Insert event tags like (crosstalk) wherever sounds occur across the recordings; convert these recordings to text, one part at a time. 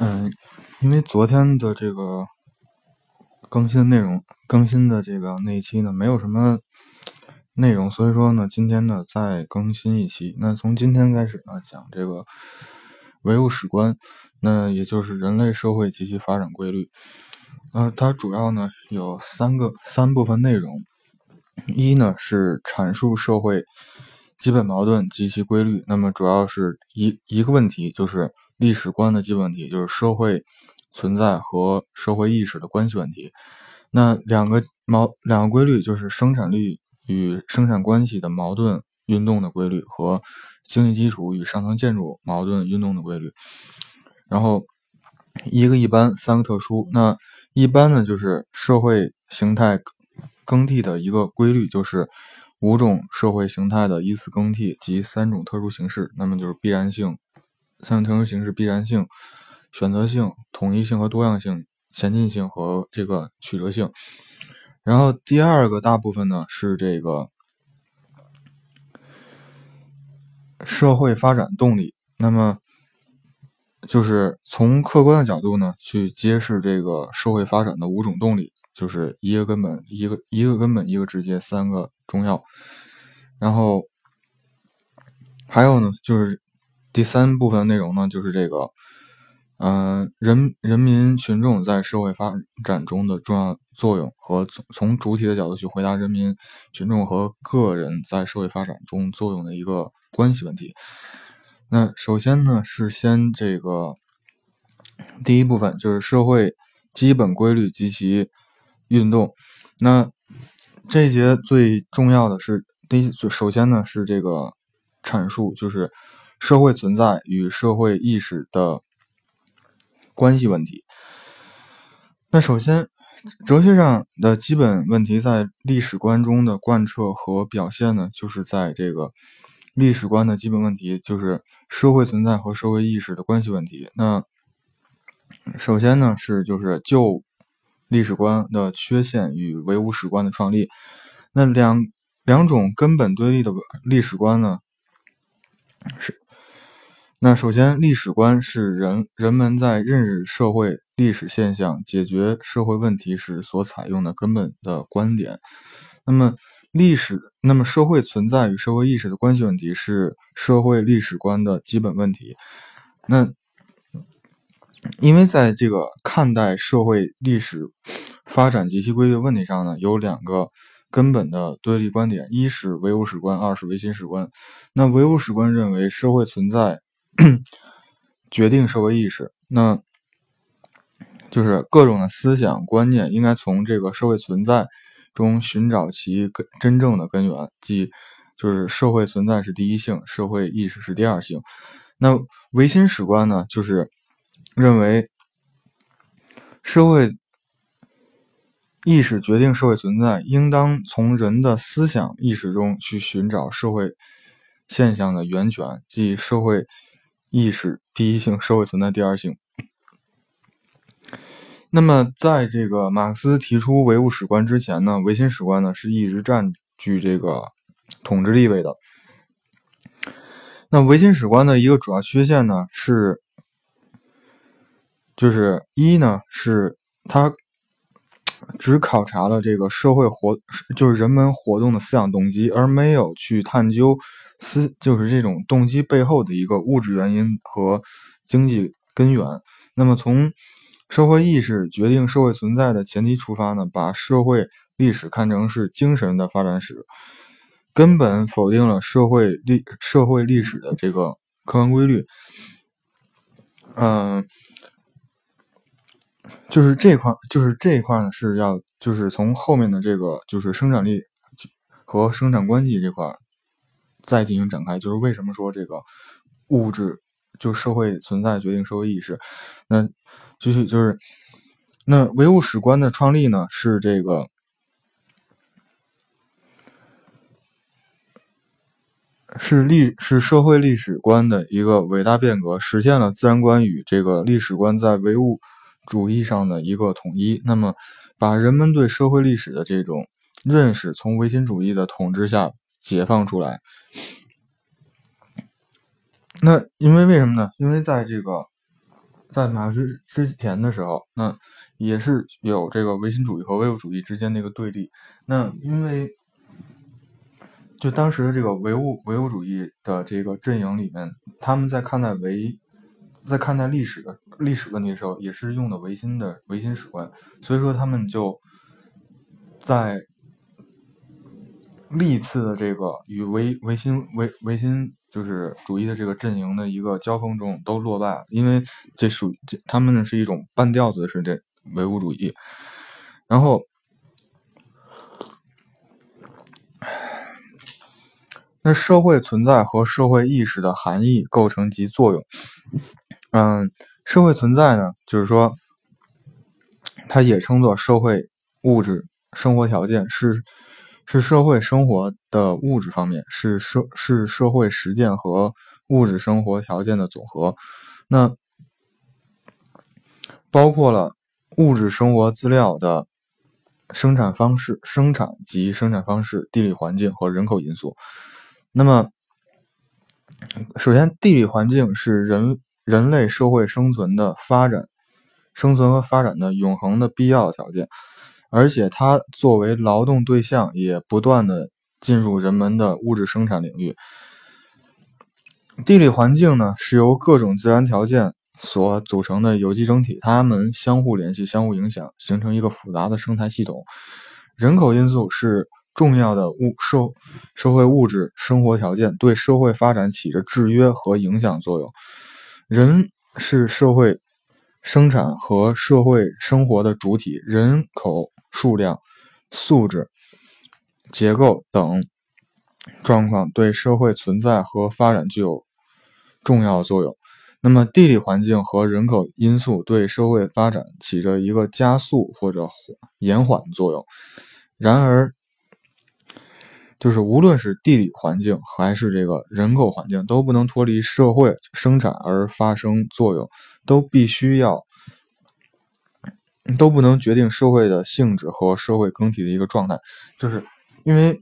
嗯，因为昨天的这个更新内容，更新的这个那一期呢，没有什么内容，所以说呢，今天呢再更新一期。那从今天开始呢，讲这个唯物史观，那也就是人类社会及其发展规律。呃，它主要呢有三个三部分内容，一呢是阐述社会。基本矛盾及其规律，那么主要是一一个问题，就是历史观的基本问题，就是社会存在和社会意识的关系问题。那两个矛两个规律，就是生产力与生产关系的矛盾运动的规律和经济基础与上层建筑矛盾运动的规律。然后一个一般，三个特殊。那一般呢，就是社会形态更替的一个规律，就是。五种社会形态的依次更替及三种特殊形式，那么就是必然性、三种特殊形式：必然性、选择性、统一性和多样性、前进性和这个曲折性。然后第二个大部分呢是这个社会发展动力，那么就是从客观的角度呢去揭示这个社会发展的五种动力。就是一个根本，一个一个根本，一个直接，三个重要。然后还有呢，就是第三部分内容呢，就是这个，嗯，人人民群众在社会发展中的重要作用和从从主体的角度去回答人民群众和个人在社会发展中作用的一个关系问题。那首先呢，是先这个第一部分，就是社会基本规律及其。运动，那这一节最重要的是第一，首先呢是这个阐述，就是社会存在与社会意识的关系问题。那首先，哲学上的基本问题在历史观中的贯彻和表现呢，就是在这个历史观的基本问题，就是社会存在和社会意识的关系问题。那首先呢是就是就。历史观的缺陷与唯物史观的创立，那两两种根本对立的历史观呢？是那首先，历史观是人人们在认识社会历史现象、解决社会问题时所采用的根本的观点。那么，历史那么社会存在与社会意识的关系问题是社会历史观的基本问题。那。因为在这个看待社会历史发展及其规律问题上呢，有两个根本的对立观点：一是唯物史观，二是唯心史观。那唯物史观认为社会存在 (coughs) 决定社会意识，那就是各种的思想观念应该从这个社会存在中寻找其根真正的根源，即就是社会存在是第一性，社会意识是第二性。那唯心史观呢，就是。认为，社会意识决定社会存在，应当从人的思想意识中去寻找社会现象的源泉，即社会意识第一性，社会存在第二性。那么，在这个马克思提出唯物史观之前呢，唯心史观呢是一直占据这个统治地位的。那唯心史观的一个主要缺陷呢是。就是一呢，是他只考察了这个社会活，就是人们活动的思想动机，而没有去探究思，就是这种动机背后的一个物质原因和经济根源。那么从社会意识决定社会存在的前提出发呢，把社会历史看成是精神的发展史，根本否定了社会历社会历史的这个客观规律。嗯。就是这块，就是这一块呢，是要就是从后面的这个就是生产力和生产关系这块再进行展开。就是为什么说这个物质就社会存在决定社会意识？那继续就是那唯物史观的创立呢，是这个是历是社会历史观的一个伟大变革，实现了自然观与这个历史观在唯物。主义上的一个统一，那么把人们对社会历史的这种认识从唯心主义的统治下解放出来。那因为为什么呢？因为在这个在马克思之前的时候，那也是有这个唯心主义和唯物主义之间的一个对立。那因为就当时的这个唯物唯物主义的这个阵营里面，他们在看待唯在看待历史的历史问题的时候，也是用的唯心的唯心史观，所以说他们就在历次的这个与唯唯心唯唯心。就是主义的这个阵营的一个交锋中都落败了，因为这属于这他们呢是一种半吊子是这唯物主义。然后，那社会存在和社会意识的含义、构成及作用。嗯，社会存在呢，就是说，它也称作社会物质生活条件是。是社会生活的物质方面，是社是社会实践和物质生活条件的总和。那包括了物质生活资料的生产方式、生产及生产方式、地理环境和人口因素。那么，首先，地理环境是人人类社会生存的发展、生存和发展的永恒的必要条件。而且，它作为劳动对象，也不断的进入人们的物质生产领域。地理环境呢，是由各种自然条件所组成的有机整体，它们相互联系、相互影响，形成一个复杂的生态系统。人口因素是重要的物社社会物质生活条件，对社会发展起着制约和影响作用。人是社会生产和社会生活的主体，人口。数量、素质、结构等状况对社会存在和发展具有重要作用。那么，地理环境和人口因素对社会发展起着一个加速或者延缓的作用。然而，就是无论是地理环境还是这个人口环境，都不能脱离社会生产而发生作用，都必须要。都不能决定社会的性质和社会更替的一个状态，就是因为，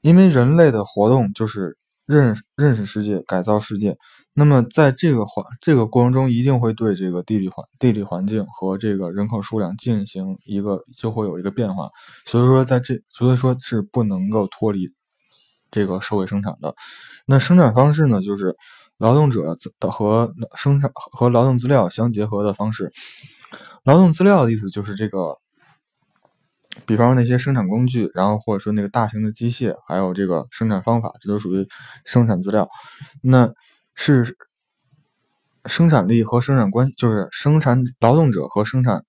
因为人类的活动就是认认识世界、改造世界。那么在这个环这个过程中，一定会对这个地理环地理环境和这个人口数量进行一个就会有一个变化。所以说，在这所以说是不能够脱离这个社会生产的。那生产方式呢，就是劳动者的和生产和劳动资料相结合的方式。劳动资料的意思就是这个，比方说那些生产工具，然后或者说那个大型的机械，还有这个生产方法，这都属于生产资料。那是生产力和生产关，就是生产劳动者和生产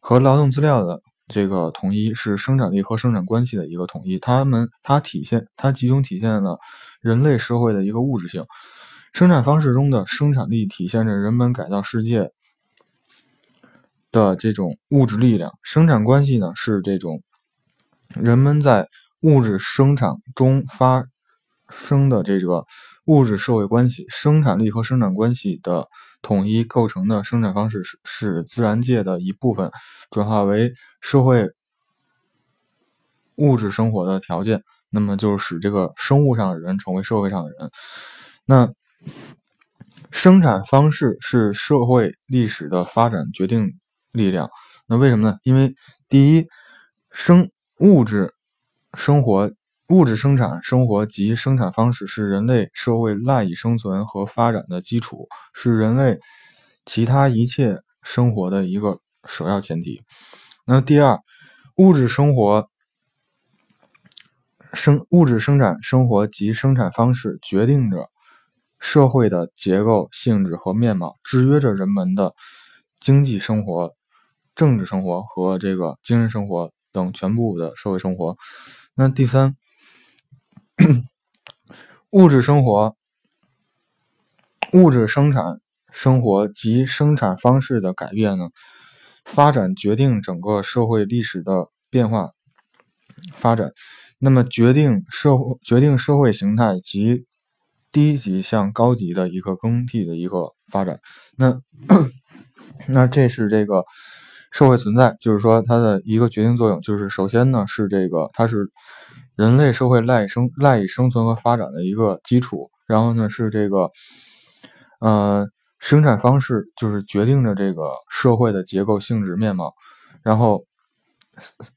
和劳动资料的这个统一，是生产力和生产关系的一个统一。它们它体现它集中体现了人类社会的一个物质性。生产方式中的生产力体现着人们改造世界。的这种物质力量，生产关系呢是这种人们在物质生产中发生的这个物质社会关系，生产力和生产关系的统一构成的生产方式是是自然界的一部分，转化为社会物质生活的条件，那么就使这个生物上的人成为社会上的人。那生产方式是社会历史的发展决定。力量，那为什么呢？因为第一，生物质生活、物质生产生活及生产方式是人类社会赖以生存和发展的基础，是人类其他一切生活的一个首要前提。那第二，物质生活生物质生产生活及生产方式决定着社会的结构、性质和面貌，制约着人们的经济生活。政治生活和这个精神生活等全部的社会生活。那第三，(clears throat) 物质生活、物质生产生活及生产方式的改变呢？发展决定整个社会历史的变化发展，那么决定社会决定社会形态及低级向高级的一个更替的一个发展。那 (clears throat) 那这是这个。社会存在就是说，它的一个决定作用就是，首先呢是这个，它是人类社会赖以生赖以生存和发展的一个基础。然后呢是这个，呃，生产方式就是决定着这个社会的结构、性质、面貌，然后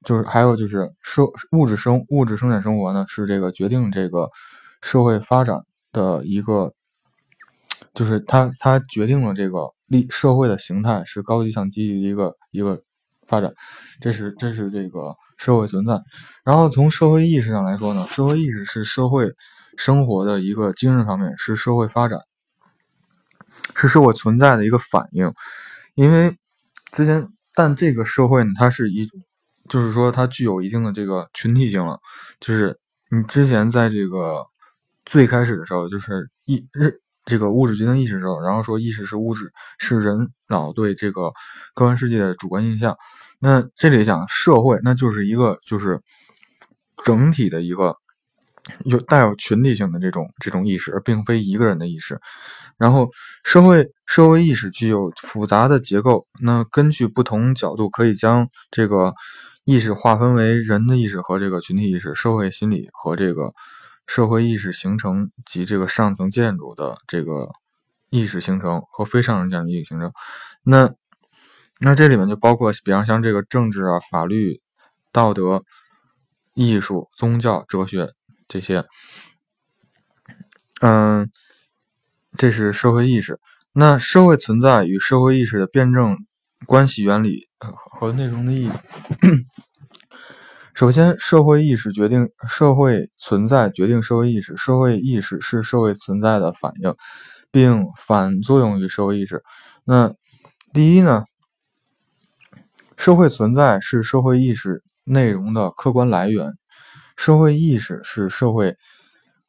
就是还有就是社物质生物质生产生活呢，是这个决定这个社会发展的一个，就是它它决定了这个立社会的形态是高级向低级的一个一个发展，这是这是这个社会存在。然后从社会意识上来说呢，社会意识是社会。生活的一个精神方面是社会发展，是社会存在的一个反应。因为之前，但这个社会呢，它是一，就是说它具有一定的这个群体性了。就是你之前在这个最开始的时候，就是意日这个物质决定意识的时候，然后说意识是物质，是人脑对这个客观世界的主观印象。那这里讲社会，那就是一个就是整体的一个。有带有群体性的这种这种意识，而并非一个人的意识。然后，社会社会意识具有复杂的结构。那根据不同角度，可以将这个意识划分为人的意识和这个群体意识、社会心理和这个社会意识形成及这个上层建筑的这个意识形成和非上层建筑意识形成。那那这里面就包括，比方像这个政治啊、法律、道德、艺术、宗教、哲学。这些，嗯，这是社会意识。那社会存在与社会意识的辩证关系原理和内容的意义。首先，社会意识决定社会存在，决定社会意识。社会意识是社会存在的反应，并反作用于社会意识。那第一呢，社会存在是社会意识内容的客观来源。社会意识是社会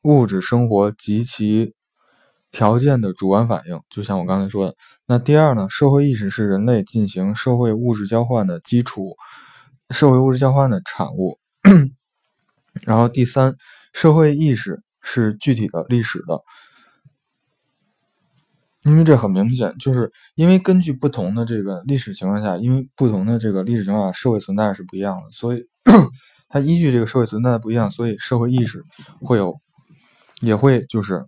物质生活及其条件的主观反应，就像我刚才说的。那第二呢？社会意识是人类进行社会物质交换的基础，社会物质交换的产物。(coughs) 然后第三，社会意识是具体的历史的，因为这很明显，就是因为根据不同的这个历史情况下，因为不同的这个历史情况下，社会存在是不一样的，所以。(clears throat) 它依据这个社会存在的不一样，所以社会意识会有，也会就是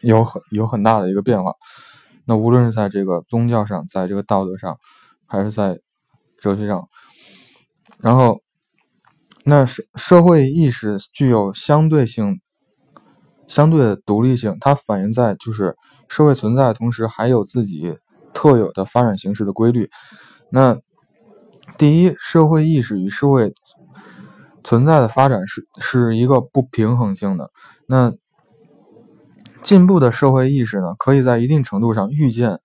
有很有很大的一个变化。那无论是在这个宗教上，在这个道德上，还是在哲学上，然后那社社会意识具有相对性、相对的独立性，它反映在就是社会存在同时还有自己特有的发展形式的规律。那第一，社会意识与社会。存在的发展是是一个不平衡性的。那进步的社会意识呢，可以在一定程度上预见、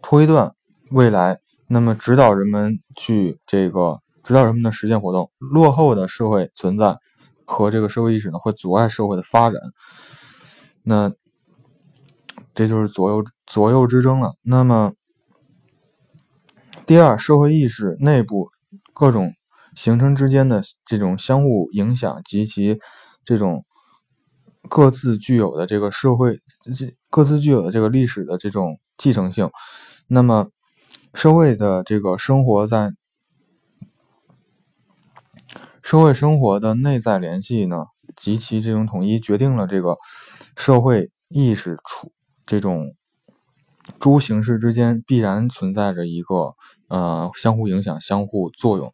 推断未来，那么指导人们去这个指导人们的实践活动。落后的社会存在和这个社会意识呢，会阻碍社会的发展。那这就是左右左右之争了。那么第二，社会意识内部各种。形成之间的这种相互影响及其这种各自具有的这个社会，这各自具有的这个历史的这种继承性，那么社会的这个生活在社会生活的内在联系呢，及其这种统一，决定了这个社会意识处这种诸形式之间必然存在着一个。呃，相互影响、相互作用，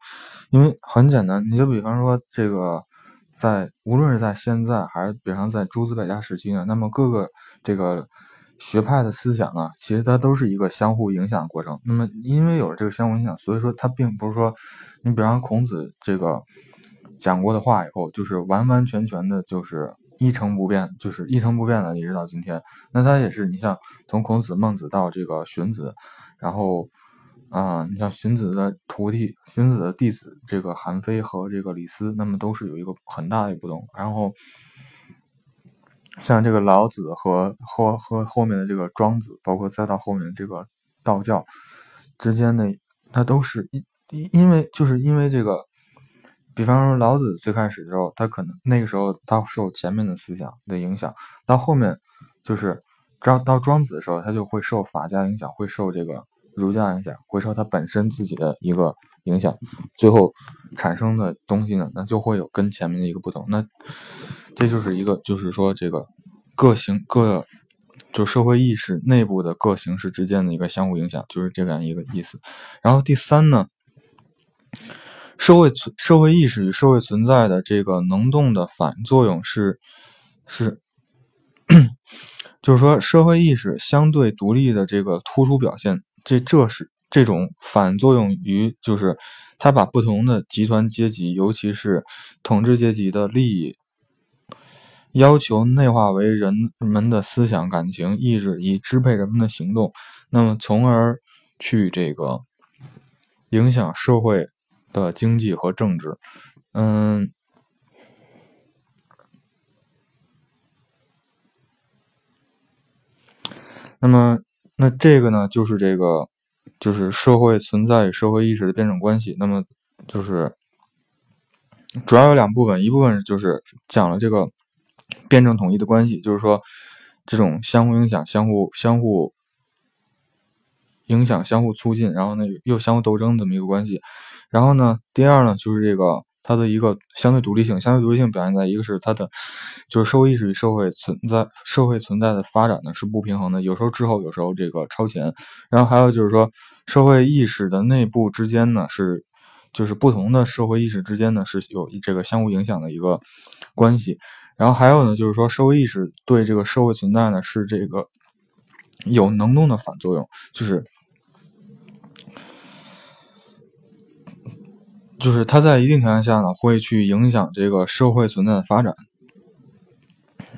因为很简单，你就比方说这个，在无论是在现在还是比方在诸子百家时期呢，那么各个这个学派的思想呢，其实它都是一个相互影响的过程。那么因为有了这个相互影响，所以说它并不是说，你比方孔子这个讲过的话以后，就是完完全全的就是一成不变，就是一成不变的一直到今天。那它也是，你像从孔子、孟子到这个荀子，然后。啊，你像荀子的徒弟、荀子的弟子，这个韩非和这个李斯，那么都是有一个很大的不同。然后，像这个老子和和和后面的这个庄子，包括再到后面这个道教之间的，它都是因因为就是因为这个，比方说老子最开始的时候，他可能那个时候他受前面的思想的影响，到后面就是到到庄子的时候，他就会受法家影响，会受这个。儒家影响，会受他本身自己的一个影响，最后产生的东西呢，那就会有跟前面的一个不同。那这就是一个，就是说这个各形各就社会意识内部的各形式之间的一个相互影响，就是这样一个意思。然后第三呢，社会存社会意识与社会存在的这个能动的反作用是是，就是说社会意识相对独立的这个突出表现，这这是这种反作用于就是它把不同的集团阶级，尤其是统治阶级的利益。要求内化为人们的思想、感情、意志，以支配人们的行动，那么从而去这个影响社会的经济和政治。嗯，那么那这个呢，就是这个就是社会存在与社会意识的辩证关系。那么就是主要有两部分，一部分就是讲了这个。辩证统一的关系，就是说，这种相互影响、相互相互影响、相互促进，然后呢又相互斗争这么一个关系。然后呢，第二呢就是这个它的一个相对独立性。相对独立性表现在一个是它的就是社会意识与社会存在、社会存在的发展呢是不平衡的，有时候滞后，有时候这个超前。然后还有就是说，社会意识的内部之间呢是就是不同的社会意识之间呢是有这个相互影响的一个关系。然后还有呢，就是说社会意识对这个社会存在呢是这个有能动的反作用，就是就是它在一定条件下呢会去影响这个社会存在的发展。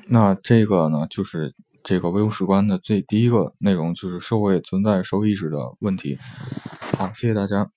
那这个呢就是这个唯物史观的最第一个内容，就是社会存在社会意识的问题。好，谢谢大家。